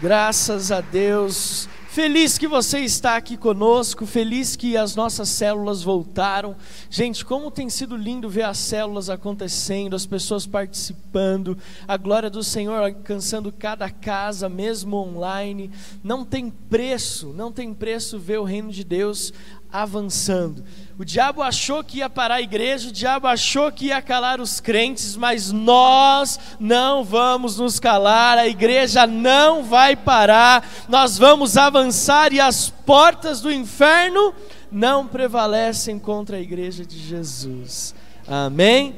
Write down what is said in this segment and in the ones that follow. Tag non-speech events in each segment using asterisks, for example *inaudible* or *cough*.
Graças a Deus. Feliz que você está aqui conosco, feliz que as nossas células voltaram. Gente, como tem sido lindo ver as células acontecendo, as pessoas participando, a glória do Senhor alcançando cada casa, mesmo online. Não tem preço, não tem preço ver o reino de Deus avançando. O diabo achou que ia parar a igreja, o diabo achou que ia calar os crentes, mas nós não vamos nos calar, a igreja não vai parar, nós vamos avançar e as portas do inferno não prevalecem contra a igreja de Jesus. Amém?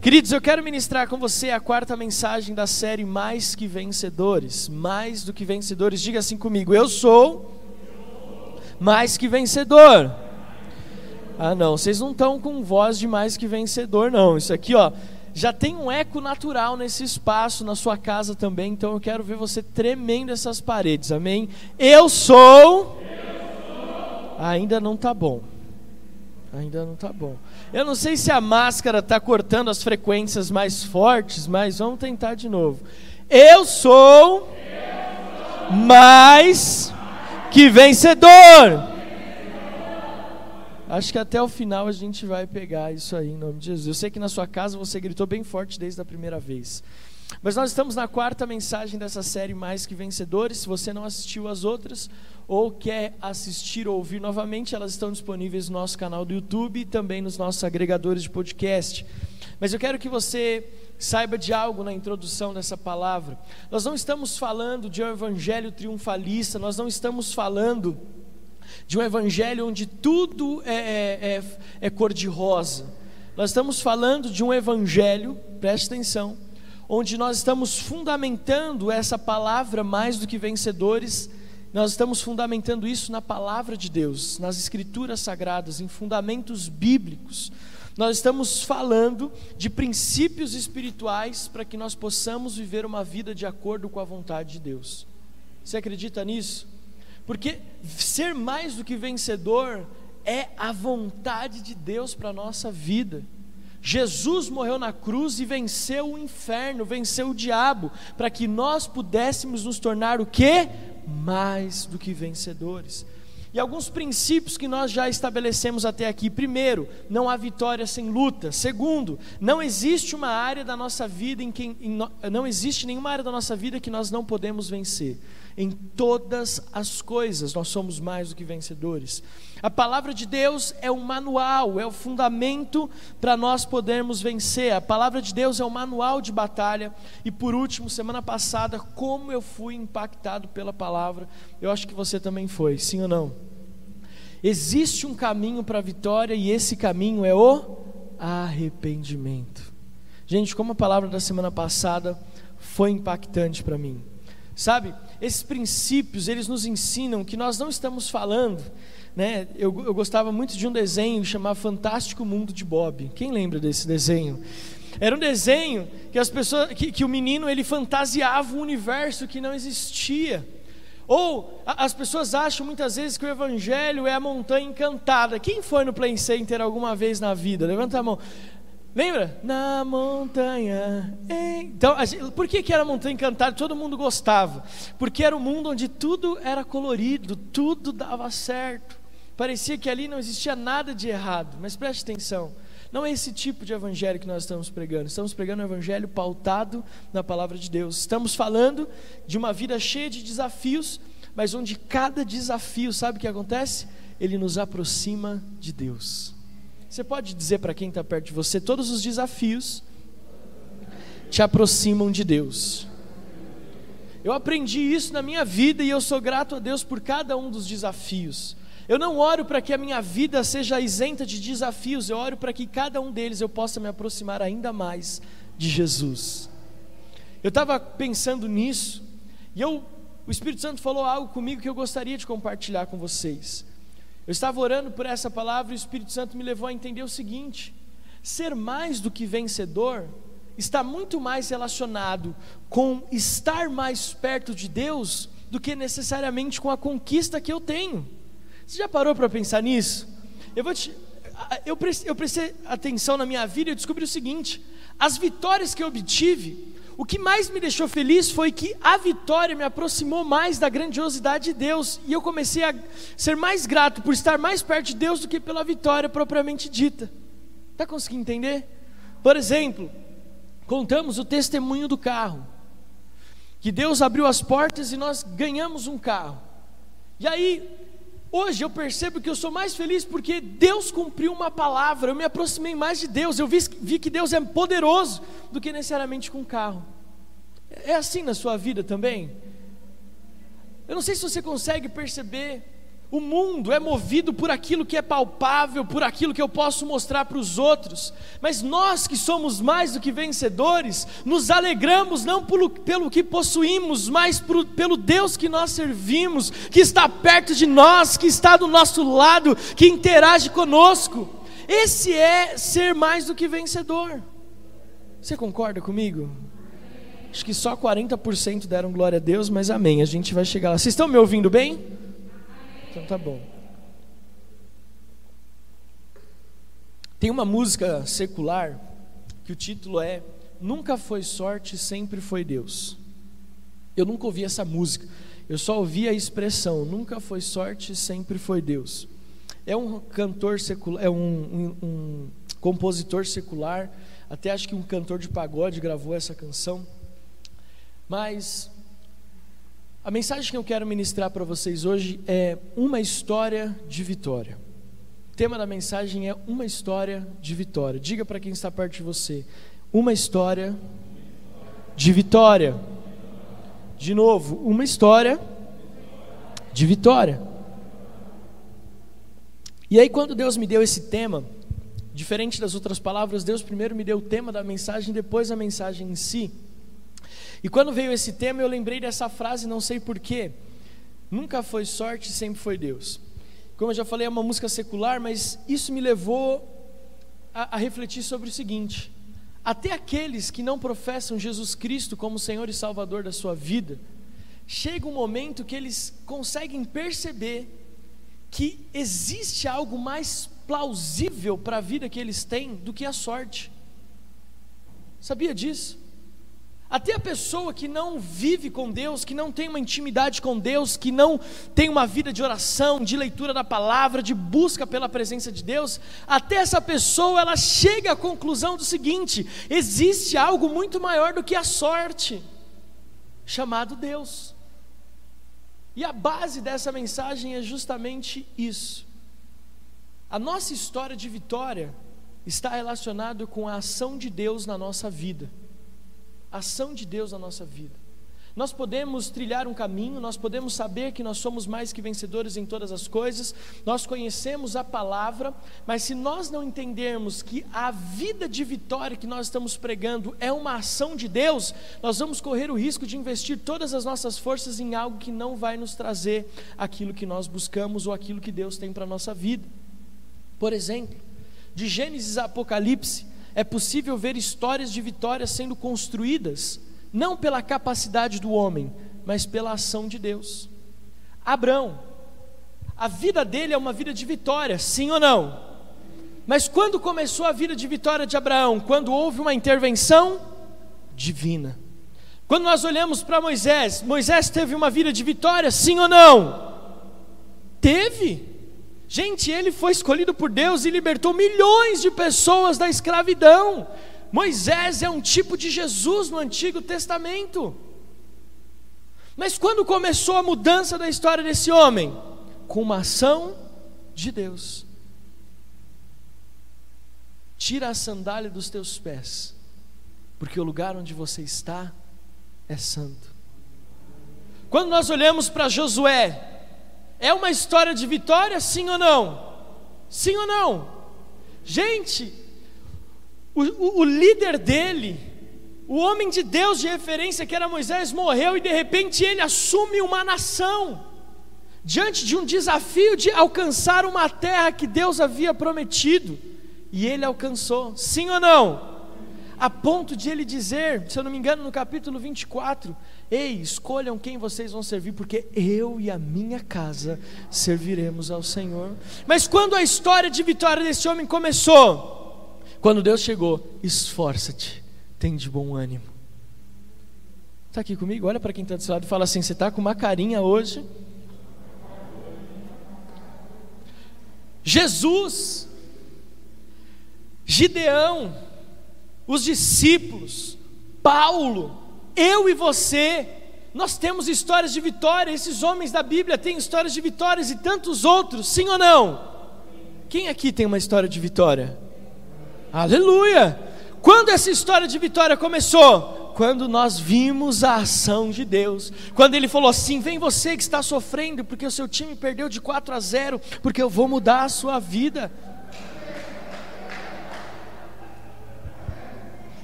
Queridos, eu quero ministrar com você a quarta mensagem da série Mais que Vencedores. Mais do que vencedores, diga assim comigo: Eu sou mais que vencedor. Ah, não, vocês não estão com voz de mais que vencedor, não. Isso aqui, ó, já tem um eco natural nesse espaço, na sua casa também. Então eu quero ver você tremendo essas paredes, amém? Eu sou. Ainda não tá bom. Ainda não tá bom. Eu não sei se a máscara está cortando as frequências mais fortes, mas vamos tentar de novo. Eu sou, eu sou. mais que vencedor. Acho que até o final a gente vai pegar isso aí em nome de Jesus. Eu sei que na sua casa você gritou bem forte desde a primeira vez. Mas nós estamos na quarta mensagem dessa série Mais que Vencedores. Se você não assistiu as outras ou quer assistir ou ouvir novamente, elas estão disponíveis no nosso canal do YouTube e também nos nossos agregadores de podcast. Mas eu quero que você saiba de algo na introdução dessa palavra. Nós não estamos falando de um evangelho triunfalista, nós não estamos falando de um evangelho onde tudo é, é, é, é cor-de-rosa. Nós estamos falando de um evangelho, preste atenção, onde nós estamos fundamentando essa palavra mais do que vencedores, nós estamos fundamentando isso na palavra de Deus, nas escrituras sagradas, em fundamentos bíblicos. Nós estamos falando de princípios espirituais para que nós possamos viver uma vida de acordo com a vontade de Deus. Você acredita nisso? Porque ser mais do que vencedor é a vontade de Deus para a nossa vida. Jesus morreu na cruz e venceu o inferno, venceu o diabo, para que nós pudéssemos nos tornar o que? Mais do que vencedores. E alguns princípios que nós já estabelecemos até aqui. Primeiro, não há vitória sem luta. Segundo, não existe uma área da nossa vida em que em, não existe nenhuma área da nossa vida que nós não podemos vencer. Em todas as coisas nós somos mais do que vencedores. A palavra de Deus é o manual, é o fundamento para nós podermos vencer. A palavra de Deus é o manual de batalha. E por último, semana passada, como eu fui impactado pela palavra, eu acho que você também foi, sim ou não? Existe um caminho para a vitória e esse caminho é o arrependimento. Gente, como a palavra da semana passada foi impactante para mim. Sabe, esses princípios, eles nos ensinam que nós não estamos falando, né? Eu, eu gostava muito de um desenho chamado Fantástico Mundo de Bob. Quem lembra desse desenho? Era um desenho que as pessoas, que, que o menino ele fantasiava um universo que não existia. Ou as pessoas acham muitas vezes que o evangelho é a montanha encantada. Quem foi no Play Center alguma vez na vida? Levanta a mão. Lembra? Na montanha. Então, por que, que era montanha encantada? Todo mundo gostava. Porque era um mundo onde tudo era colorido, tudo dava certo. Parecia que ali não existia nada de errado. Mas preste atenção. Não é esse tipo de evangelho que nós estamos pregando. Estamos pregando um evangelho pautado na palavra de Deus. Estamos falando de uma vida cheia de desafios, mas onde cada desafio, sabe o que acontece? Ele nos aproxima de Deus. Você pode dizer para quem está perto de você: todos os desafios te aproximam de Deus. Eu aprendi isso na minha vida e eu sou grato a Deus por cada um dos desafios. Eu não oro para que a minha vida seja isenta de desafios, eu oro para que cada um deles eu possa me aproximar ainda mais de Jesus. Eu estava pensando nisso e eu, o Espírito Santo falou algo comigo que eu gostaria de compartilhar com vocês. Eu estava orando por essa palavra e o Espírito Santo me levou a entender o seguinte: ser mais do que vencedor está muito mais relacionado com estar mais perto de Deus do que necessariamente com a conquista que eu tenho. Você já parou para pensar nisso? Eu vou te, eu, prestei, eu prestei atenção na minha vida e descobri o seguinte: as vitórias que eu obtive, o que mais me deixou feliz foi que a vitória me aproximou mais da grandiosidade de Deus e eu comecei a ser mais grato por estar mais perto de Deus do que pela vitória propriamente dita. Está conseguindo entender? Por exemplo, contamos o testemunho do carro, que Deus abriu as portas e nós ganhamos um carro. E aí, hoje eu percebo que eu sou mais feliz porque Deus cumpriu uma palavra, eu me aproximei mais de Deus, eu vi, vi que Deus é poderoso do que necessariamente com um carro. É assim na sua vida também? Eu não sei se você consegue perceber o mundo é movido por aquilo que é palpável, por aquilo que eu posso mostrar para os outros, mas nós que somos mais do que vencedores, nos alegramos não pelo, pelo que possuímos, mas pelo Deus que nós servimos, que está perto de nós, que está do nosso lado, que interage conosco. Esse é ser mais do que vencedor. Você concorda comigo? Acho que só 40% deram glória a Deus, mas amém. A gente vai chegar lá. Vocês estão me ouvindo bem? Então tá bom. Tem uma música secular que o título é Nunca foi sorte, sempre foi Deus. Eu nunca ouvi essa música. Eu só ouvi a expressão Nunca foi sorte, sempre foi Deus. É um cantor secular, é um, um, um compositor secular. Até acho que um cantor de pagode gravou essa canção. Mas a mensagem que eu quero ministrar para vocês hoje é uma história de vitória. O tema da mensagem é uma história de vitória. Diga para quem está perto de você: uma história de vitória. De novo, uma história de vitória. E aí, quando Deus me deu esse tema, diferente das outras palavras, Deus primeiro me deu o tema da mensagem, depois a mensagem em si. E quando veio esse tema, eu lembrei dessa frase, não sei porquê. Nunca foi sorte, sempre foi Deus. Como eu já falei, é uma música secular, mas isso me levou a, a refletir sobre o seguinte: até aqueles que não professam Jesus Cristo como Senhor e Salvador da sua vida, chega um momento que eles conseguem perceber que existe algo mais plausível para a vida que eles têm do que a sorte. Sabia disso? Até a pessoa que não vive com Deus, que não tem uma intimidade com Deus, que não tem uma vida de oração, de leitura da palavra, de busca pela presença de Deus, até essa pessoa ela chega à conclusão do seguinte: existe algo muito maior do que a sorte, chamado Deus. E a base dessa mensagem é justamente isso. A nossa história de vitória está relacionada com a ação de Deus na nossa vida ação de Deus na nossa vida. Nós podemos trilhar um caminho, nós podemos saber que nós somos mais que vencedores em todas as coisas, nós conhecemos a palavra, mas se nós não entendermos que a vida de vitória que nós estamos pregando é uma ação de Deus, nós vamos correr o risco de investir todas as nossas forças em algo que não vai nos trazer aquilo que nós buscamos ou aquilo que Deus tem para a nossa vida. Por exemplo, de Gênesis a Apocalipse, é possível ver histórias de vitórias sendo construídas, não pela capacidade do homem, mas pela ação de Deus. Abraão, a vida dele é uma vida de vitória, sim ou não? Mas quando começou a vida de vitória de Abraão? Quando houve uma intervenção divina. Quando nós olhamos para Moisés, Moisés teve uma vida de vitória, sim ou não? Teve. Gente, ele foi escolhido por Deus e libertou milhões de pessoas da escravidão. Moisés é um tipo de Jesus no Antigo Testamento. Mas quando começou a mudança da história desse homem? Com uma ação de Deus. Tira a sandália dos teus pés, porque o lugar onde você está é santo. Quando nós olhamos para Josué, é uma história de vitória, sim ou não? Sim ou não? Gente, o, o, o líder dele, o homem de Deus de referência que era Moisés, morreu e de repente ele assume uma nação, diante de um desafio de alcançar uma terra que Deus havia prometido, e ele alcançou, sim ou não? a ponto de ele dizer, se eu não me engano, no capítulo 24: Ei, escolham quem vocês vão servir, porque eu e a minha casa serviremos ao Senhor. Mas quando a história de vitória desse homem começou, quando Deus chegou, esforça-te, tem de bom ânimo. Está aqui comigo? Olha para quem está do seu lado e fala assim: você está com uma carinha hoje. Jesus, Gideão, os discípulos, Paulo, eu e você, nós temos histórias de vitória. Esses homens da Bíblia têm histórias de vitórias e tantos outros, sim ou não? Quem aqui tem uma história de vitória? Aleluia! Quando essa história de vitória começou? quando nós vimos a ação de Deus, quando Ele falou assim: vem você que está sofrendo, porque o seu time perdeu de 4 a 0, porque eu vou mudar a sua vida.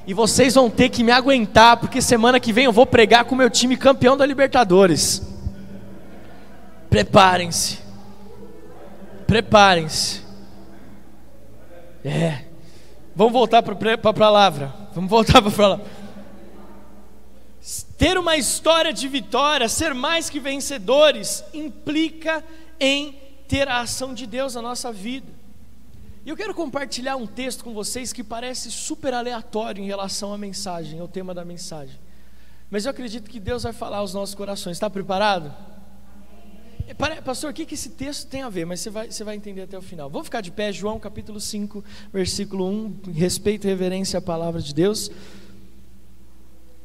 E vocês vão ter que me aguentar, porque semana que vem eu vou pregar com o meu time campeão da Libertadores. Preparem-se. Preparem-se. É. Vamos voltar para a palavra. Vamos voltar para a palavra. Ter uma história de vitória, ser mais que vencedores, implica em ter a ação de Deus na nossa vida. E eu quero compartilhar um texto com vocês que parece super aleatório em relação à mensagem, ao tema da mensagem. Mas eu acredito que Deus vai falar aos nossos corações. Está preparado? Pastor, o que, que esse texto tem a ver? Mas você vai, você vai entender até o final. Vamos ficar de pé, João capítulo 5, versículo 1. Respeito e reverência à palavra de Deus.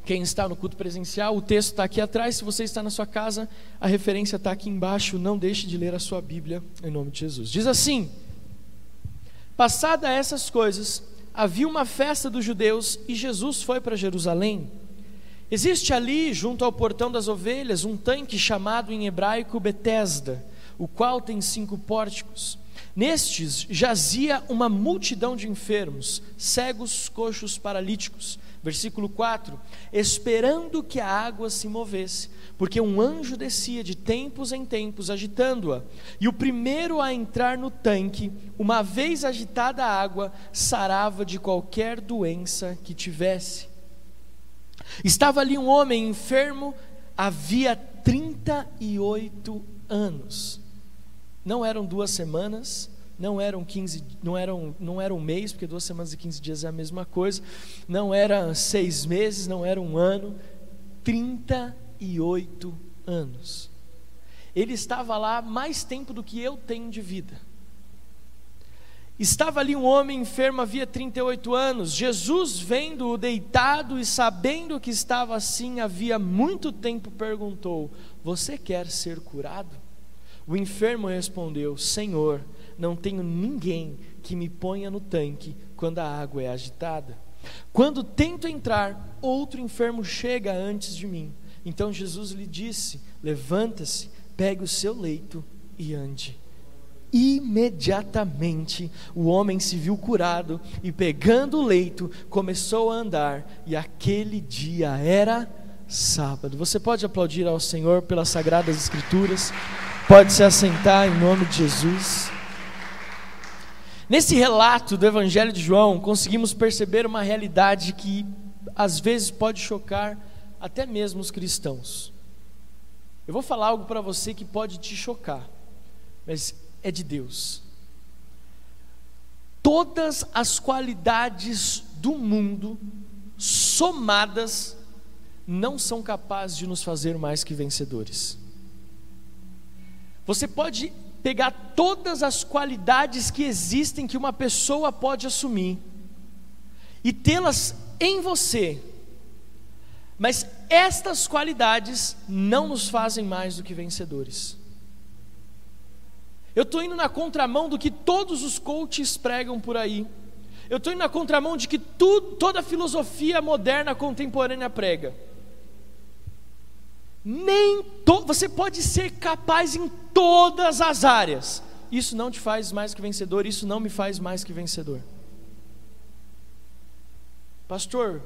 Quem está no culto presencial, o texto está aqui atrás. Se você está na sua casa, a referência está aqui embaixo. Não deixe de ler a sua Bíblia, em nome de Jesus. Diz assim: Passada essas coisas, havia uma festa dos judeus e Jesus foi para Jerusalém. Existe ali, junto ao portão das ovelhas, um tanque chamado em hebraico Betesda, o qual tem cinco pórticos. Nestes jazia uma multidão de enfermos, cegos, coxos, paralíticos Versículo 4: Esperando que a água se movesse, porque um anjo descia de tempos em tempos agitando-a, e o primeiro a entrar no tanque, uma vez agitada a água, sarava de qualquer doença que tivesse. Estava ali um homem enfermo havia 38 anos. Não eram duas semanas, não eram 15, não eram, não era um mês, porque duas semanas e 15 dias é a mesma coisa, não era seis meses, não era um ano, 38 anos. Ele estava lá mais tempo do que eu tenho de vida. Estava ali um homem enfermo havia 38 anos. Jesus, vendo-o deitado e sabendo que estava assim havia muito tempo, perguntou: Você quer ser curado? O enfermo respondeu: Senhor, não tenho ninguém que me ponha no tanque quando a água é agitada. Quando tento entrar, outro enfermo chega antes de mim. Então Jesus lhe disse: Levanta-se, pegue o seu leito e ande. Imediatamente o homem se viu curado e, pegando o leito, começou a andar, e aquele dia era sábado. Você pode aplaudir ao Senhor pelas sagradas Escrituras, pode se assentar em nome de Jesus. Nesse relato do Evangelho de João, conseguimos perceber uma realidade que às vezes pode chocar até mesmo os cristãos. Eu vou falar algo para você que pode te chocar, mas é de Deus. Todas as qualidades do mundo somadas não são capazes de nos fazer mais que vencedores. Você pode pegar todas as qualidades que existem que uma pessoa pode assumir e tê-las em você. Mas estas qualidades não nos fazem mais do que vencedores. Eu estou indo na contramão do que todos os coaches pregam por aí. Eu estou indo na contramão de que tu, toda filosofia moderna contemporânea prega nem to, você pode ser capaz em todas as áreas. Isso não te faz mais que vencedor, isso não me faz mais que vencedor. Pastor,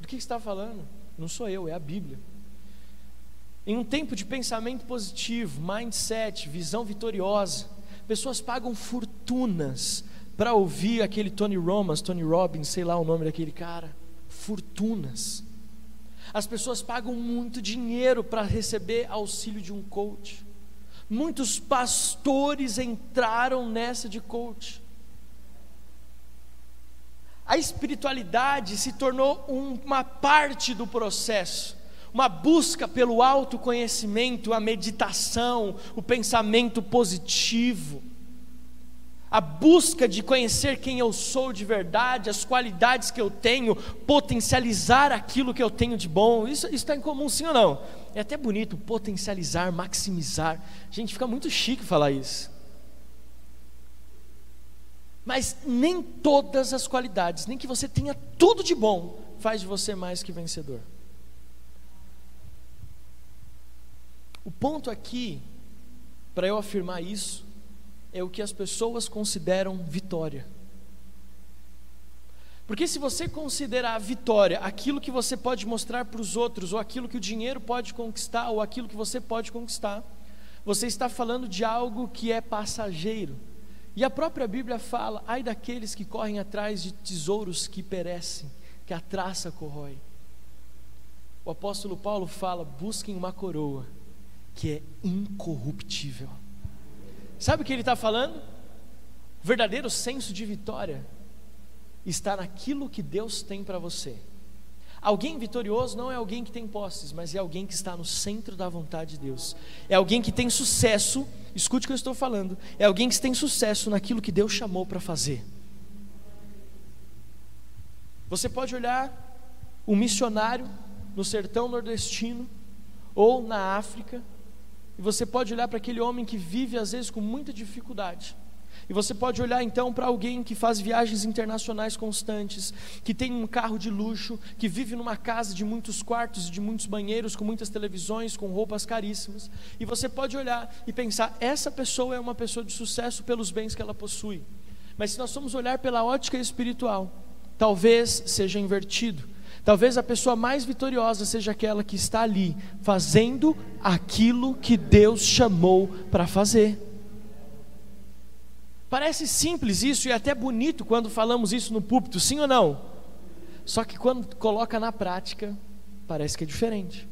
do que está falando? Não sou eu, é a Bíblia. Em um tempo de pensamento positivo, mindset, visão vitoriosa, pessoas pagam fortunas para ouvir aquele Tony Romas, Tony Robbins, sei lá o nome daquele cara. Fortunas. As pessoas pagam muito dinheiro para receber auxílio de um coach. Muitos pastores entraram nessa de coach. A espiritualidade se tornou uma parte do processo. uma busca pelo autoconhecimento, a meditação, o pensamento positivo, a busca de conhecer quem eu sou de verdade, as qualidades que eu tenho, potencializar aquilo que eu tenho de bom. Isso está em comum, sim ou não? É até bonito potencializar, maximizar. Gente, fica muito chique falar isso. Mas nem todas as qualidades, nem que você tenha tudo de bom, faz de você mais que vencedor. O ponto aqui, para eu afirmar isso, é o que as pessoas consideram vitória. Porque se você considerar a vitória aquilo que você pode mostrar para os outros, ou aquilo que o dinheiro pode conquistar, ou aquilo que você pode conquistar, você está falando de algo que é passageiro. E a própria Bíblia fala: ai daqueles que correm atrás de tesouros que perecem, que a traça corrói. O apóstolo Paulo fala: busquem uma coroa que é incorruptível. Sabe o que ele está falando? O verdadeiro senso de vitória está naquilo que Deus tem para você. Alguém vitorioso não é alguém que tem posses, mas é alguém que está no centro da vontade de Deus. É alguém que tem sucesso, escute o que eu estou falando, é alguém que tem sucesso naquilo que Deus chamou para fazer. Você pode olhar um missionário no sertão nordestino ou na África e você pode olhar para aquele homem que vive às vezes com muita dificuldade. E você pode olhar então para alguém que faz viagens internacionais constantes, que tem um carro de luxo, que vive numa casa de muitos quartos e de muitos banheiros, com muitas televisões, com roupas caríssimas. E você pode olhar e pensar: essa pessoa é uma pessoa de sucesso pelos bens que ela possui. Mas se nós formos olhar pela ótica espiritual, talvez seja invertido. Talvez a pessoa mais vitoriosa seja aquela que está ali, fazendo aquilo que Deus chamou para fazer. Parece simples isso e até bonito quando falamos isso no púlpito, sim ou não? Só que quando coloca na prática, parece que é diferente.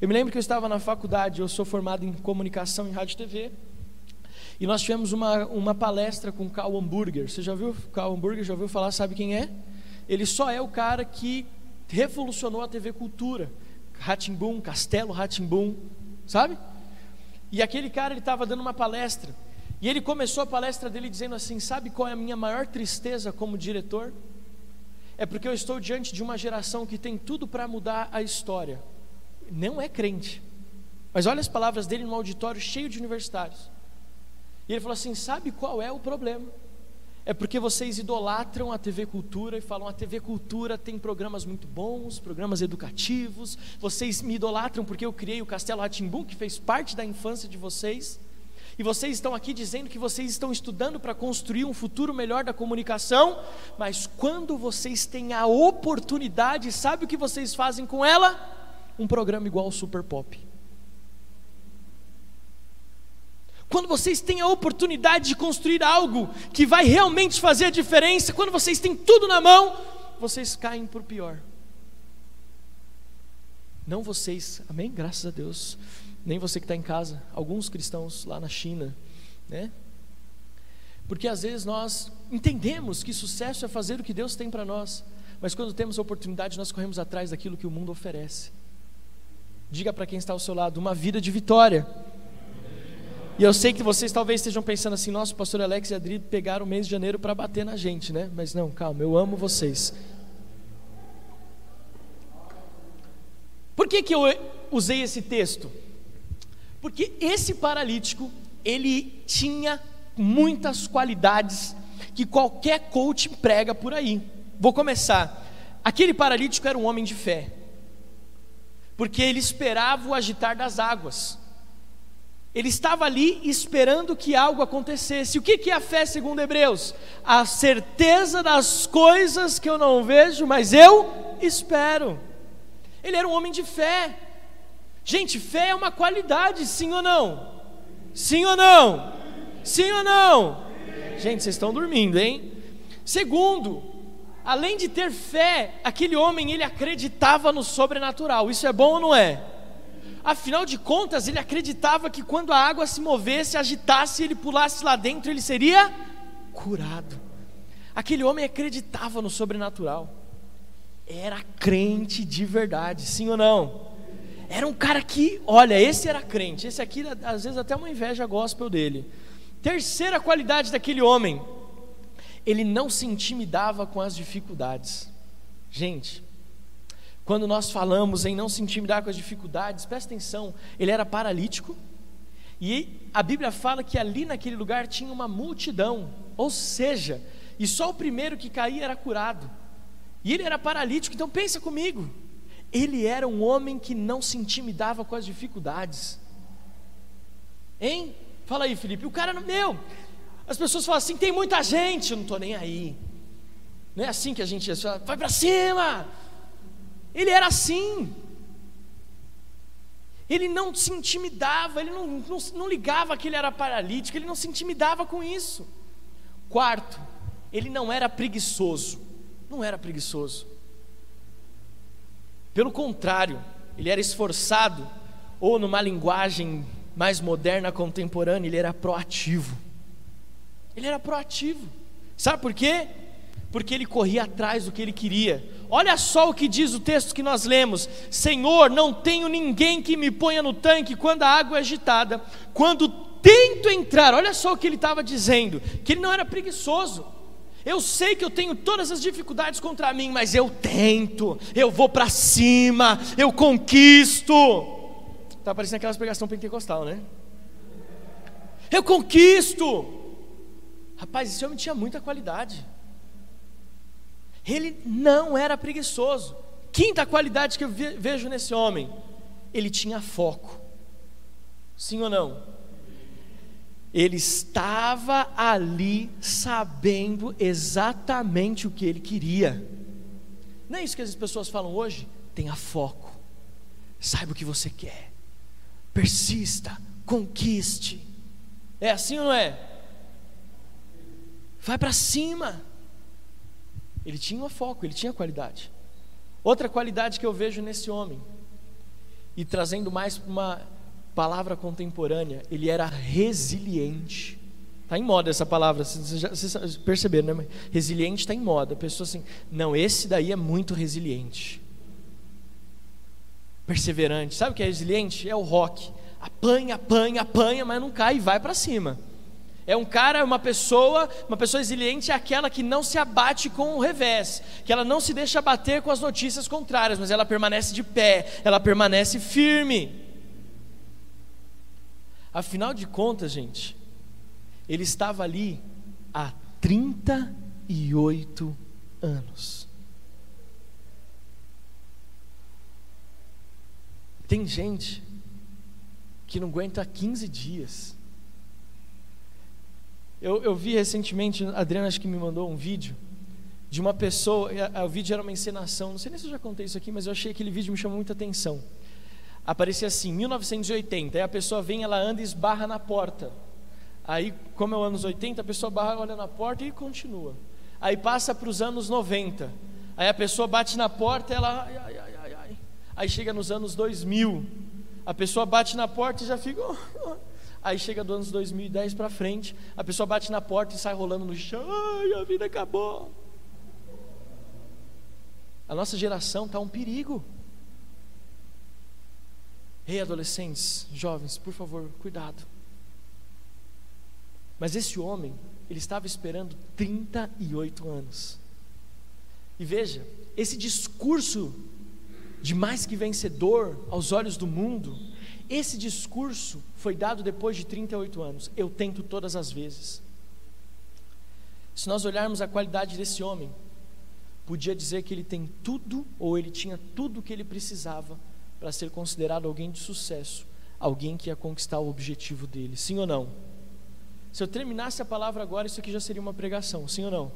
Eu me lembro que eu estava na faculdade, eu sou formado em comunicação em rádio e TV, e nós tivemos uma, uma palestra com Carl Hamburger. Você já viu Carl Hamburger? Já ouviu falar? Sabe quem é? Ele só é o cara que revolucionou a TV Cultura. Ratimbum, Castelo Ratimbum, sabe? E aquele cara ele estava dando uma palestra e ele começou a palestra dele dizendo assim: sabe qual é a minha maior tristeza como diretor? É porque eu estou diante de uma geração que tem tudo para mudar a história. Não é crente. Mas olha as palavras dele num auditório cheio de universitários. E ele falou assim: sabe qual é o problema? É porque vocês idolatram a TV Cultura e falam: a TV Cultura tem programas muito bons, programas educativos. Vocês me idolatram porque eu criei o Castelo Ratimbum, que fez parte da infância de vocês. E vocês estão aqui dizendo que vocês estão estudando para construir um futuro melhor da comunicação, mas quando vocês têm a oportunidade, sabe o que vocês fazem com ela? Um programa igual ao Super Pop. Quando vocês têm a oportunidade de construir algo que vai realmente fazer a diferença, quando vocês têm tudo na mão, vocês caem por pior. Não vocês, amém? Graças a Deus. Nem você que está em casa, alguns cristãos lá na China, né? Porque às vezes nós entendemos que sucesso é fazer o que Deus tem para nós, mas quando temos a oportunidade, nós corremos atrás daquilo que o mundo oferece. Diga para quem está ao seu lado: uma vida de vitória. E eu sei que vocês talvez estejam pensando assim: nossa, o pastor Alex e Adri pegaram o mês de janeiro para bater na gente, né? Mas não, calma, eu amo vocês. Por que, que eu usei esse texto? Porque esse paralítico, ele tinha muitas qualidades que qualquer coach prega por aí. Vou começar. Aquele paralítico era um homem de fé, porque ele esperava o agitar das águas. Ele estava ali esperando que algo acontecesse. O que é a fé segundo Hebreus? A certeza das coisas que eu não vejo, mas eu espero. Ele era um homem de fé. Gente, fé é uma qualidade, sim ou não? Sim ou não? Sim ou não? Gente, vocês estão dormindo, hein? Segundo, além de ter fé, aquele homem ele acreditava no sobrenatural. Isso é bom ou não é? Afinal de contas, ele acreditava que quando a água se movesse, agitasse, ele pulasse lá dentro, ele seria curado. Aquele homem acreditava no sobrenatural. Era crente de verdade, sim ou não? era um cara que, olha, esse era crente, esse aqui, às vezes, até uma inveja gospel dele. Terceira qualidade daquele homem, ele não se intimidava com as dificuldades. Gente, quando nós falamos em não se intimidar com as dificuldades, presta atenção, ele era paralítico, e a Bíblia fala que ali naquele lugar tinha uma multidão, ou seja, e só o primeiro que caía era curado. E ele era paralítico, então pensa comigo. Ele era um homem que não se intimidava com as dificuldades. Hein? Fala aí, Felipe. O cara, meu, as pessoas falam assim: tem muita gente, eu não estou nem aí. Não é assim que a gente vai para cima. Ele era assim. Ele não se intimidava, ele não, não, não ligava que ele era paralítico, ele não se intimidava com isso. Quarto, ele não era preguiçoso. Não era preguiçoso. Pelo contrário, ele era esforçado, ou numa linguagem mais moderna, contemporânea, ele era proativo. Ele era proativo. Sabe por quê? Porque ele corria atrás do que ele queria. Olha só o que diz o texto que nós lemos: Senhor, não tenho ninguém que me ponha no tanque quando a água é agitada. Quando tento entrar, olha só o que ele estava dizendo: que ele não era preguiçoso. Eu sei que eu tenho todas as dificuldades contra mim, mas eu tento, eu vou para cima, eu conquisto. Está parecendo aquelas pregação pentecostal, né? Eu conquisto. Rapaz, esse homem tinha muita qualidade. Ele não era preguiçoso. Quinta qualidade que eu vejo nesse homem, ele tinha foco. Sim ou não? Ele estava ali sabendo exatamente o que ele queria. Não é isso que as pessoas falam hoje? Tenha foco, saiba o que você quer, persista, conquiste. É assim ou não é? Vai para cima. Ele tinha foco, ele tinha qualidade. Outra qualidade que eu vejo nesse homem, e trazendo mais para uma palavra contemporânea, ele era resiliente. Está em moda essa palavra, vocês, já, vocês perceberam, né? Resiliente está em moda. A pessoa assim, não, esse daí é muito resiliente. Perseverante. Sabe o que é resiliente? É o rock. Apanha, apanha, apanha, mas não cai e vai para cima. É um cara, uma pessoa, uma pessoa resiliente é aquela que não se abate com o revés, que ela não se deixa abater com as notícias contrárias, mas ela permanece de pé, ela permanece firme. Afinal de contas, gente, ele estava ali há 38 anos. Tem gente que não aguenta 15 dias. Eu, eu vi recentemente, a Adriana acho que me mandou um vídeo de uma pessoa, o vídeo era uma encenação, não sei nem se eu já contei isso aqui, mas eu achei aquele vídeo me chamou muita atenção aparecia assim, 1980, aí a pessoa vem, ela anda e esbarra na porta. Aí, como é os anos 80, a pessoa barra, olha na porta e continua. Aí passa para os anos 90. Aí a pessoa bate na porta ela. Ai, ai, ai, ai. Aí chega nos anos 2000. A pessoa bate na porta e já fica. *laughs* Oh, oh. Aí chega dos anos 2010 para frente. A pessoa bate na porta e sai rolando no chão. A vida acabou. A nossa geração está um perigo. Ei, adolescentes, jovens, por favor, cuidado. Mas esse homem, ele estava esperando 38 anos. E veja, esse discurso de mais que vencedor aos olhos do mundo, esse discurso foi dado depois de 38 anos. Eu tento todas as vezes. Se nós olharmos a qualidade desse homem, podia dizer que ele tem tudo, ou ele tinha tudo o que ele precisava para ser considerado alguém de sucesso, alguém que ia conquistar o objetivo dele. Sim ou não? Se eu terminasse a palavra agora, isso aqui já seria uma pregação, sim ou não?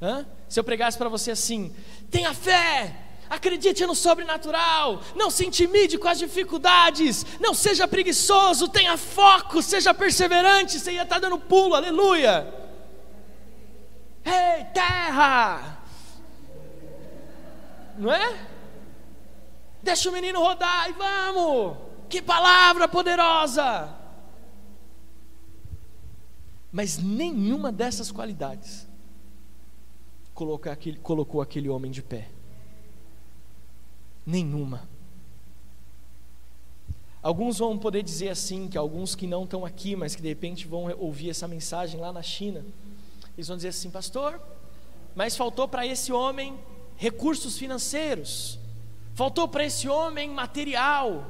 Hã? Se eu pregasse para você assim: tenha fé, acredite no sobrenatural, não se intimide com as dificuldades, não seja preguiçoso, tenha foco, seja perseverante, você ia estar tá dando pulo, aleluia. Ei, terra! Não é? Deixa o menino rodar e vamos. Que palavra poderosa! Mas nenhuma dessas qualidades colocou aquele, colocou aquele homem de pé nenhuma. Alguns vão poder dizer assim, que alguns que não estão aqui, mas que de repente vão ouvir essa mensagem lá na China, eles vão dizer assim, pastor, mas faltou para esse homem recursos financeiros, faltou para esse homem material,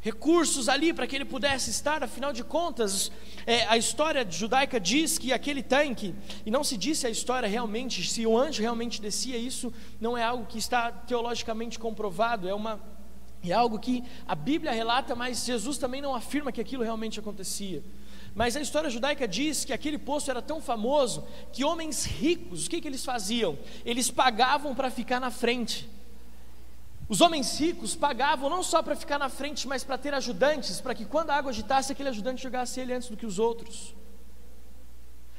recursos ali para que ele pudesse estar, afinal de contas, é, a história judaica diz que aquele tanque, e não se disse a história realmente, se o anjo realmente descia, isso não é algo que está teologicamente comprovado, é uma é algo que a Bíblia relata, mas Jesus também não afirma que aquilo realmente acontecia. Mas a história judaica diz que aquele poço era tão famoso que homens ricos, o que, que eles faziam? Eles pagavam para ficar na frente. Os homens ricos pagavam não só para ficar na frente, mas para ter ajudantes, para que quando a água agitasse, aquele ajudante jogasse ele antes do que os outros.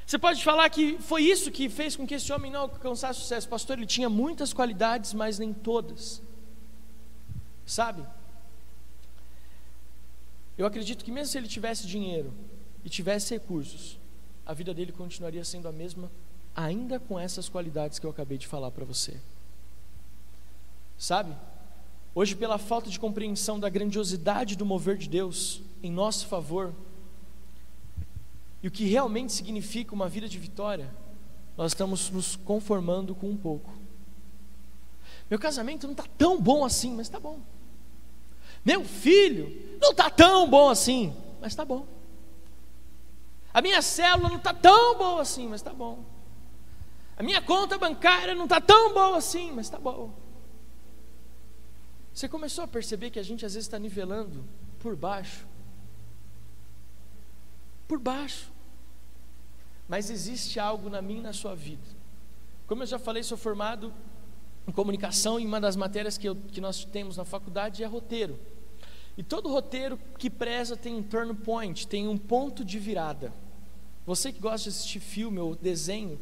Você pode falar que foi isso que fez com que esse homem não alcançasse sucesso. Pastor, ele tinha muitas qualidades, mas nem todas. Sabe? Eu acredito que mesmo se ele tivesse dinheiro e tivesse recursos, a vida dele continuaria sendo a mesma, ainda com essas qualidades que eu acabei de falar para você. Sabe? Hoje, pela falta de compreensão da grandiosidade do mover de Deus em nosso favor, e o que realmente significa uma vida de vitória, nós estamos nos conformando com um pouco. Meu casamento não está tão bom assim, mas está bom. Meu filho não está tão bom assim, mas está bom. A minha célula não está tão boa assim, mas está bom. A minha conta bancária não está tão boa assim, mas está bom. Você começou a perceber que a gente às vezes está nivelando por baixo? Por baixo. Mas existe algo na minha e na sua vida. Como eu já falei, sou formado em comunicação e uma das matérias que, eu, que nós temos na faculdade é roteiro. E todo roteiro que preza tem um turn point, tem um ponto de virada. Você que gosta de assistir filme ou desenho,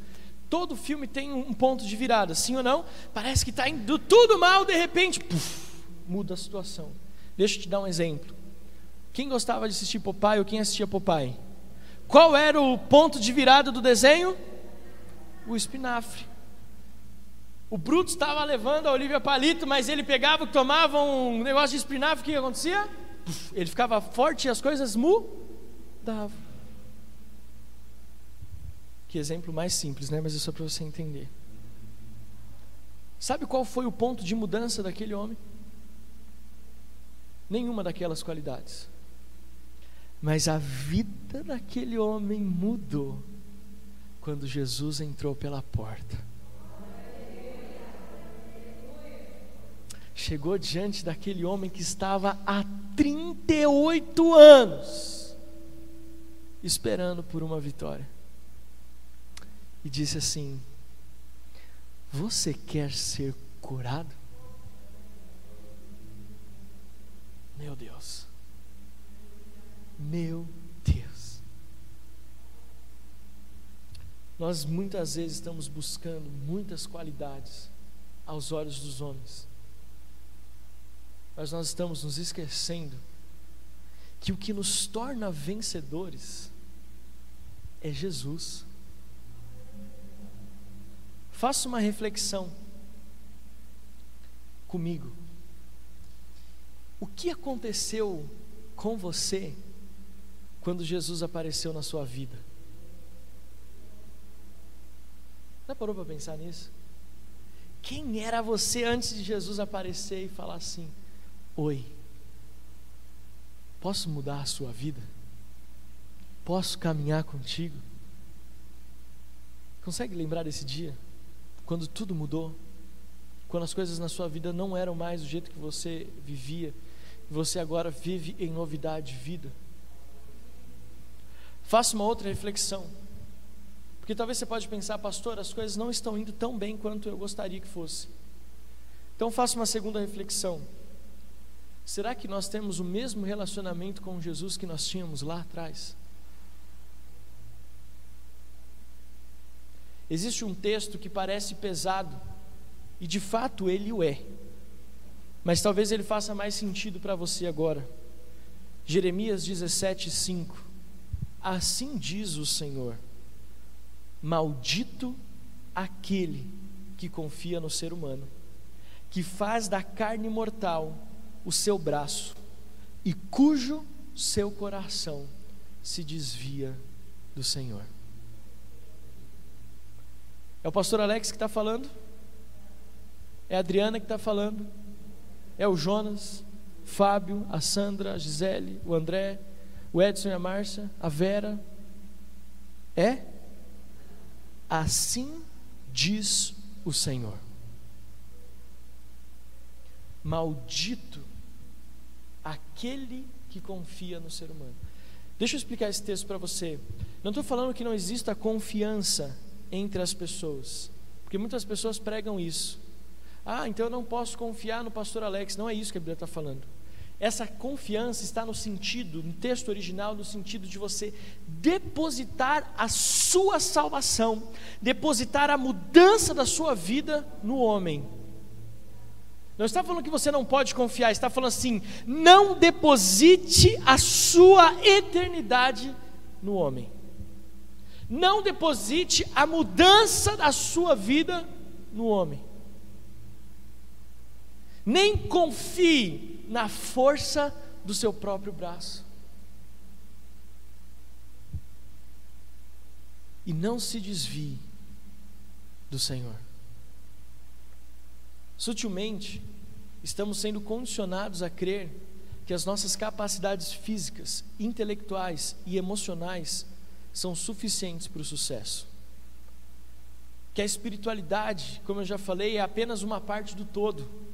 todo filme tem um ponto de virada, sim ou não? Parece que está indo tudo mal, de repente, puff, muda a situação. Deixa eu te dar um exemplo. Quem gostava de assistir Popeye ou quem assistia Popeye? Qual era o ponto de virada do desenho? O espinafre. O Bruto estava levando a Olivia Palito, mas ele pegava, tomava um negócio de espinafre, o que acontecia? Ele ficava forte e as coisas mudavam. Que exemplo mais simples, né? Mas é só para você entender. Sabe qual foi o ponto de mudança daquele homem? Nenhuma daquelas qualidades. Mas a vida daquele homem mudou quando Jesus entrou pela porta. chegou diante daquele homem que estava há 38 anos esperando por uma vitória. E disse assim: Você quer ser curado? Meu Deus. Meu Deus. Nós muitas vezes estamos buscando muitas qualidades aos olhos dos homens mas nós estamos nos esquecendo que o que nos torna vencedores é Jesus. Faça uma reflexão comigo. O que aconteceu com você quando Jesus apareceu na sua vida? Já parou para pensar nisso? Quem era você antes de Jesus aparecer e falar assim: Oi, posso mudar a sua vida? Posso caminhar contigo? Consegue lembrar desse dia? Quando tudo mudou? Quando as coisas na sua vida não eram mais do jeito que você vivia, você agora vive em novidade de vida? Faça uma outra reflexão. Porque talvez você pode pensar, pastor, as coisas não estão indo tão bem quanto eu gostaria que fosse. Então faça uma segunda reflexão. Será que nós temos o mesmo relacionamento com Jesus que nós tínhamos lá atrás? Existe um texto que parece pesado, e de fato ele o é, mas talvez ele faça mais sentido para você agora. Jeremias 17, 5. Assim diz o Senhor: Maldito aquele que confia no ser humano, que faz da carne mortal o seu braço, e cujo seu coração se desvia do Senhor. É o pastor Alex que está falando? É a Adriana que está falando? É o Jonas, Fábio, a Sandra, a Gisele, o André, o Edson e a Márcia, a Vera? É? Assim diz o Senhor. Maldito aquele que confia no ser humano. Deixa eu explicar esse texto para você. Não estou falando que não exista confiança entre as pessoas, porque muitas pessoas pregam isso. Ah, então eu não posso confiar no pastor Alex. Não é isso que a Bíblia está falando. Essa confiança está no sentido, no texto original, no sentido de você depositar a sua salvação, depositar a mudança da sua vida no homem. Não está falando que você não pode confiar, está falando assim: não deposite a sua eternidade no homem. Não deposite a mudança da sua vida no homem. Nem confie na força do seu próprio braço. E não se desvie do Senhor. Sutilmente, estamos sendo condicionados a crer que as nossas capacidades físicas, intelectuais e emocionais são suficientes para o sucesso. Que a espiritualidade, como eu já falei, é apenas uma parte do todo.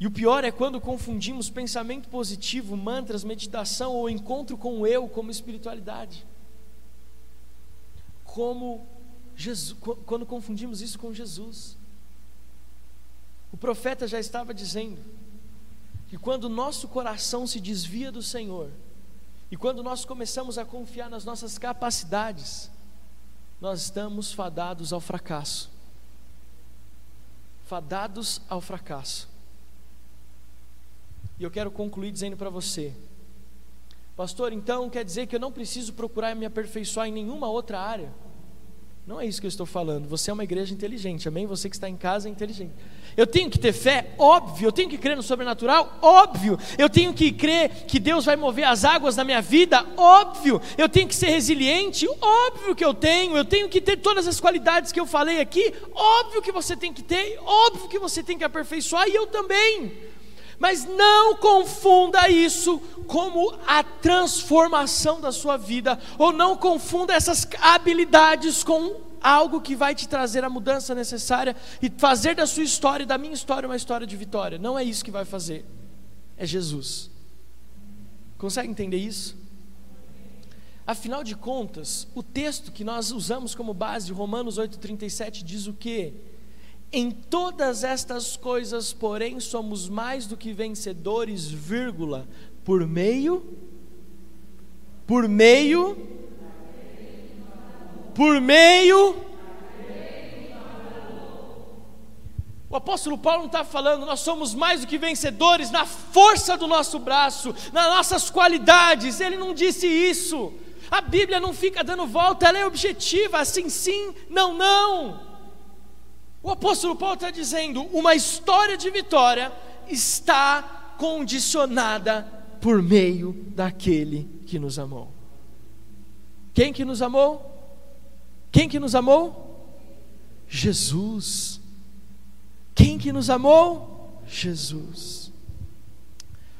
E o pior é quando confundimos pensamento positivo, mantras, meditação ou encontro com o eu como espiritualidade. Como Jesus, quando confundimos isso com Jesus. O profeta já estava dizendo que quando o nosso coração se desvia do Senhor, e quando nós começamos a confiar nas nossas capacidades, nós estamos fadados ao fracasso. Fadados ao fracasso. E eu quero concluir dizendo para você, pastor, então quer dizer que eu não preciso procurar me aperfeiçoar em nenhuma outra área? Não é isso que eu estou falando. Você é uma igreja inteligente, amém? Você que está em casa é inteligente. Eu tenho que ter fé, óbvio. Eu tenho que crer no sobrenatural, óbvio. Eu tenho que crer que Deus vai mover as águas na minha vida, óbvio. Eu tenho que ser resiliente, óbvio que eu tenho. Eu tenho que ter todas as qualidades que eu falei aqui, óbvio que você tem que ter, óbvio que você tem que aperfeiçoar e eu também. Mas não confunda isso como a transformação da sua vida, ou não confunda essas habilidades com algo que vai te trazer a mudança necessária e fazer da sua história e da minha história uma história de vitória. Não é isso que vai fazer, é Jesus. Consegue entender isso? Afinal de contas, o texto que nós usamos como base, Romanos 8,37, diz o quê? Em todas estas coisas, porém, somos mais do que vencedores, vírgula, por meio, por meio, por meio. O apóstolo Paulo não está falando, nós somos mais do que vencedores na força do nosso braço, nas nossas qualidades, ele não disse isso. A Bíblia não fica dando volta, ela é objetiva, assim sim, não, não. O apóstolo Paulo está dizendo: uma história de vitória está condicionada por meio daquele que nos amou. Quem que nos amou? Quem que nos amou? Jesus. Quem que nos amou? Jesus.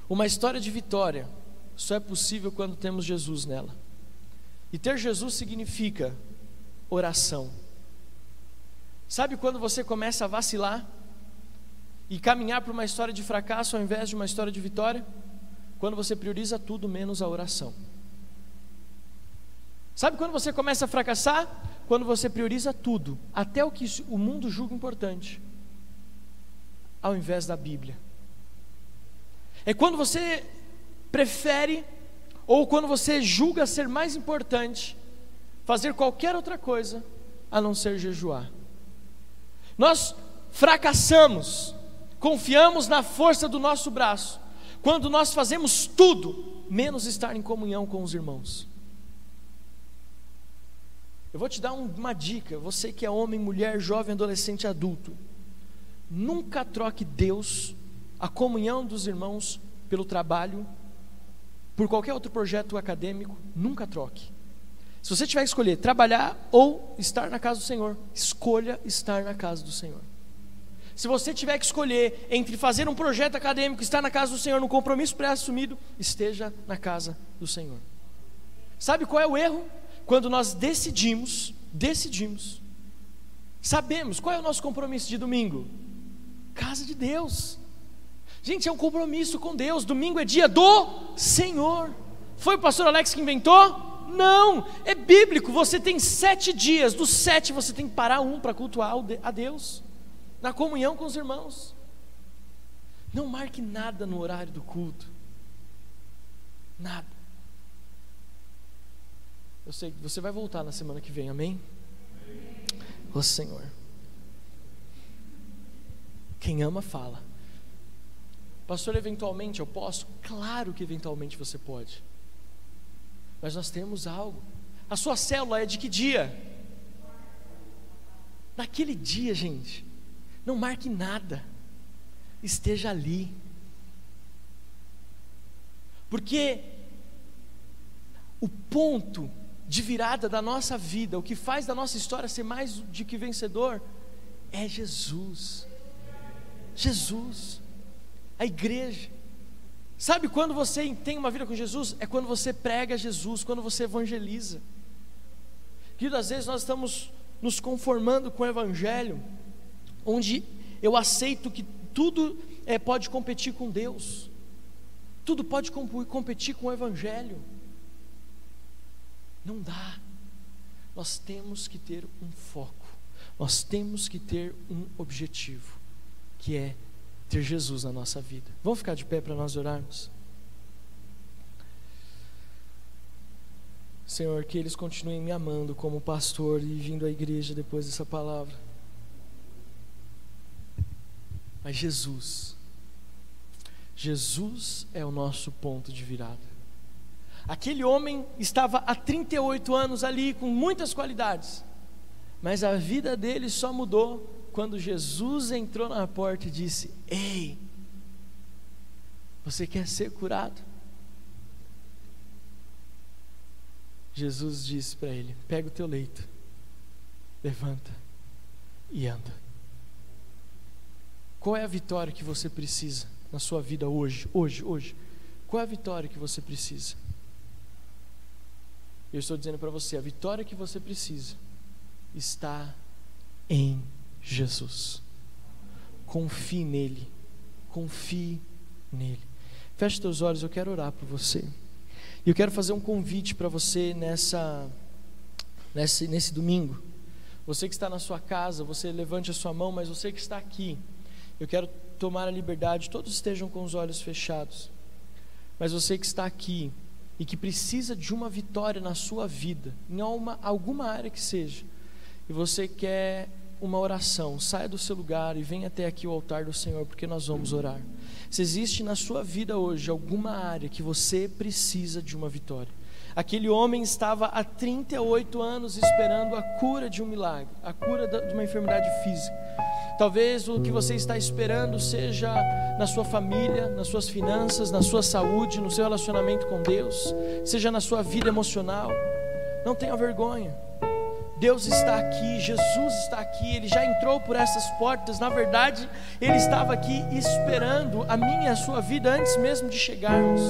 Uma história de vitória só é possível quando temos Jesus nela. E ter Jesus significa oração. Sabe quando você começa a vacilar e caminhar para uma história de fracasso ao invés de uma história de vitória? Quando você prioriza tudo menos a oração. Sabe quando você começa a fracassar? Quando você prioriza tudo, até o que o mundo julga importante, ao invés da Bíblia. É quando você prefere, ou quando você julga ser mais importante, fazer qualquer outra coisa a não ser jejuar. Nós fracassamos, confiamos na força do nosso braço, quando nós fazemos tudo, menos estar em comunhão com os irmãos. Eu vou te dar uma dica, você que é homem, mulher, jovem, adolescente, adulto. Nunca troque Deus, a comunhão dos irmãos, pelo trabalho, por qualquer outro projeto acadêmico, nunca troque. Se você tiver que escolher trabalhar ou estar na casa do Senhor, escolha estar na casa do Senhor. Se você tiver que escolher entre fazer um projeto acadêmico estar na casa do Senhor, no compromisso pré-assumido, esteja na casa do Senhor. Sabe qual é o erro? Quando nós decidimos, decidimos, sabemos qual é o nosso compromisso de domingo? Casa de Deus. Gente, é um compromisso com Deus. Domingo é dia do Senhor. Foi o pastor Alex que inventou? Não, é bíblico. Você tem sete dias, dos sete você tem que parar um para cultuar a Deus, na comunhão com os irmãos. Não marque nada no horário do culto, nada. Eu sei que você vai voltar na semana que vem, amém? Ô oh, Senhor, quem ama, fala. Pastor, eventualmente eu posso? Claro que eventualmente você pode. Mas nós temos algo. A sua célula é de que dia? Naquele dia, gente. Não marque nada. Esteja ali. Porque o ponto de virada da nossa vida, o que faz da nossa história ser mais de que vencedor, é Jesus. Jesus. A igreja. Sabe quando você tem uma vida com Jesus? É quando você prega Jesus, quando você evangeliza. Querido, às vezes nós estamos nos conformando com o Evangelho, onde eu aceito que tudo é, pode competir com Deus, tudo pode competir com o Evangelho. Não dá. Nós temos que ter um foco, nós temos que ter um objetivo, que é ter Jesus na nossa vida. Vamos ficar de pé para nós orarmos? Senhor, que eles continuem me amando como pastor e vindo à igreja depois dessa palavra. Mas Jesus, Jesus é o nosso ponto de virada. Aquele homem estava há 38 anos ali com muitas qualidades, mas a vida dele só mudou quando Jesus entrou na porta e disse: Ei, você quer ser curado? Jesus disse para ele: Pega o teu leito, levanta e anda. Qual é a vitória que você precisa na sua vida hoje? Hoje, hoje. Qual é a vitória que você precisa? Eu estou dizendo para você: a vitória que você precisa está em Jesus. Confie nele. Confie nele. Feche teus olhos, eu quero orar por você. E eu quero fazer um convite para você nessa, nesse, nesse domingo. Você que está na sua casa, você levante a sua mão, mas você que está aqui, eu quero tomar a liberdade, todos estejam com os olhos fechados. Mas você que está aqui e que precisa de uma vitória na sua vida, em alguma, alguma área que seja, e você quer uma oração, saia do seu lugar e venha até aqui o altar do Senhor, porque nós vamos orar. Se existe na sua vida hoje alguma área que você precisa de uma vitória, aquele homem estava há 38 anos esperando a cura de um milagre, a cura de uma enfermidade física. Talvez o que você está esperando seja na sua família, nas suas finanças, na sua saúde, no seu relacionamento com Deus, seja na sua vida emocional. Não tenha vergonha. Deus está aqui, Jesus está aqui, Ele já entrou por essas portas. Na verdade, Ele estava aqui esperando a minha e a sua vida antes mesmo de chegarmos.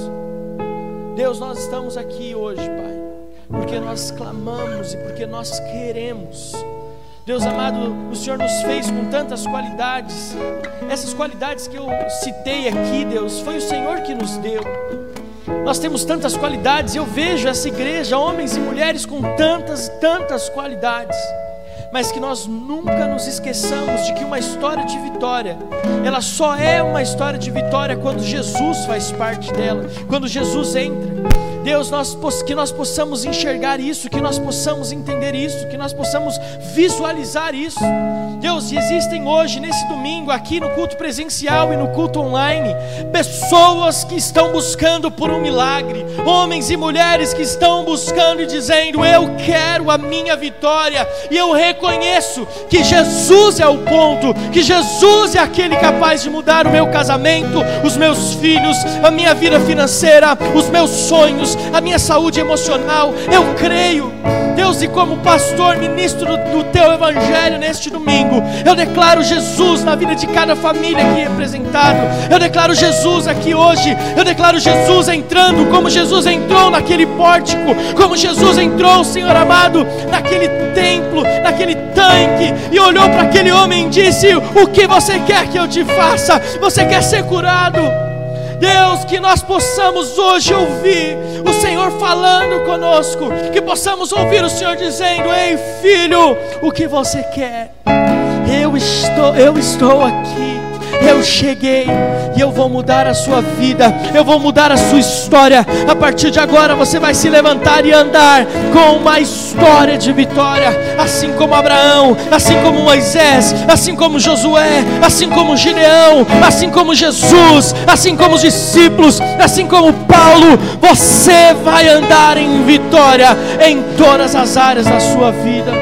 Deus, nós estamos aqui hoje, Pai, porque nós clamamos e porque nós queremos. Deus amado, o Senhor nos fez com tantas qualidades. Essas qualidades que eu citei aqui, Deus, foi o Senhor que nos deu. Nós temos tantas qualidades, eu vejo essa igreja, homens e mulheres com tantas, tantas qualidades, mas que nós nunca nos esqueçamos de que uma história de vitória, ela só é uma história de vitória quando Jesus faz parte dela, quando Jesus entra. Deus, nós, que nós possamos enxergar isso, que nós possamos entender isso, que nós possamos visualizar isso. Deus, existem hoje, nesse domingo, aqui no culto presencial e no culto online, pessoas que estão buscando por um milagre, homens e mulheres que estão buscando e dizendo: Eu quero a minha vitória, e eu reconheço que Jesus é o ponto, que Jesus é aquele capaz de mudar o meu casamento, os meus filhos, a minha vida financeira, os meus sonhos, a minha saúde emocional. Eu creio. Deus, e como pastor, ministro do teu evangelho neste domingo, eu declaro Jesus na vida de cada família aqui representado. Eu declaro Jesus aqui hoje. Eu declaro Jesus entrando, como Jesus entrou naquele pórtico, como Jesus entrou, Senhor amado, naquele templo, naquele tanque, e olhou para aquele homem e disse: O que você quer que eu te faça? Você quer ser curado? Deus, que nós possamos hoje ouvir o Senhor falando conosco, que possamos ouvir o Senhor dizendo: Ei, filho, o que você quer? Eu estou, eu estou aqui. Eu cheguei e eu vou mudar a sua vida, eu vou mudar a sua história. A partir de agora você vai se levantar e andar com uma história de vitória, assim como Abraão, assim como Moisés, assim como Josué, assim como Gideão, assim como Jesus, assim como os discípulos, assim como Paulo. Você vai andar em vitória em todas as áreas da sua vida.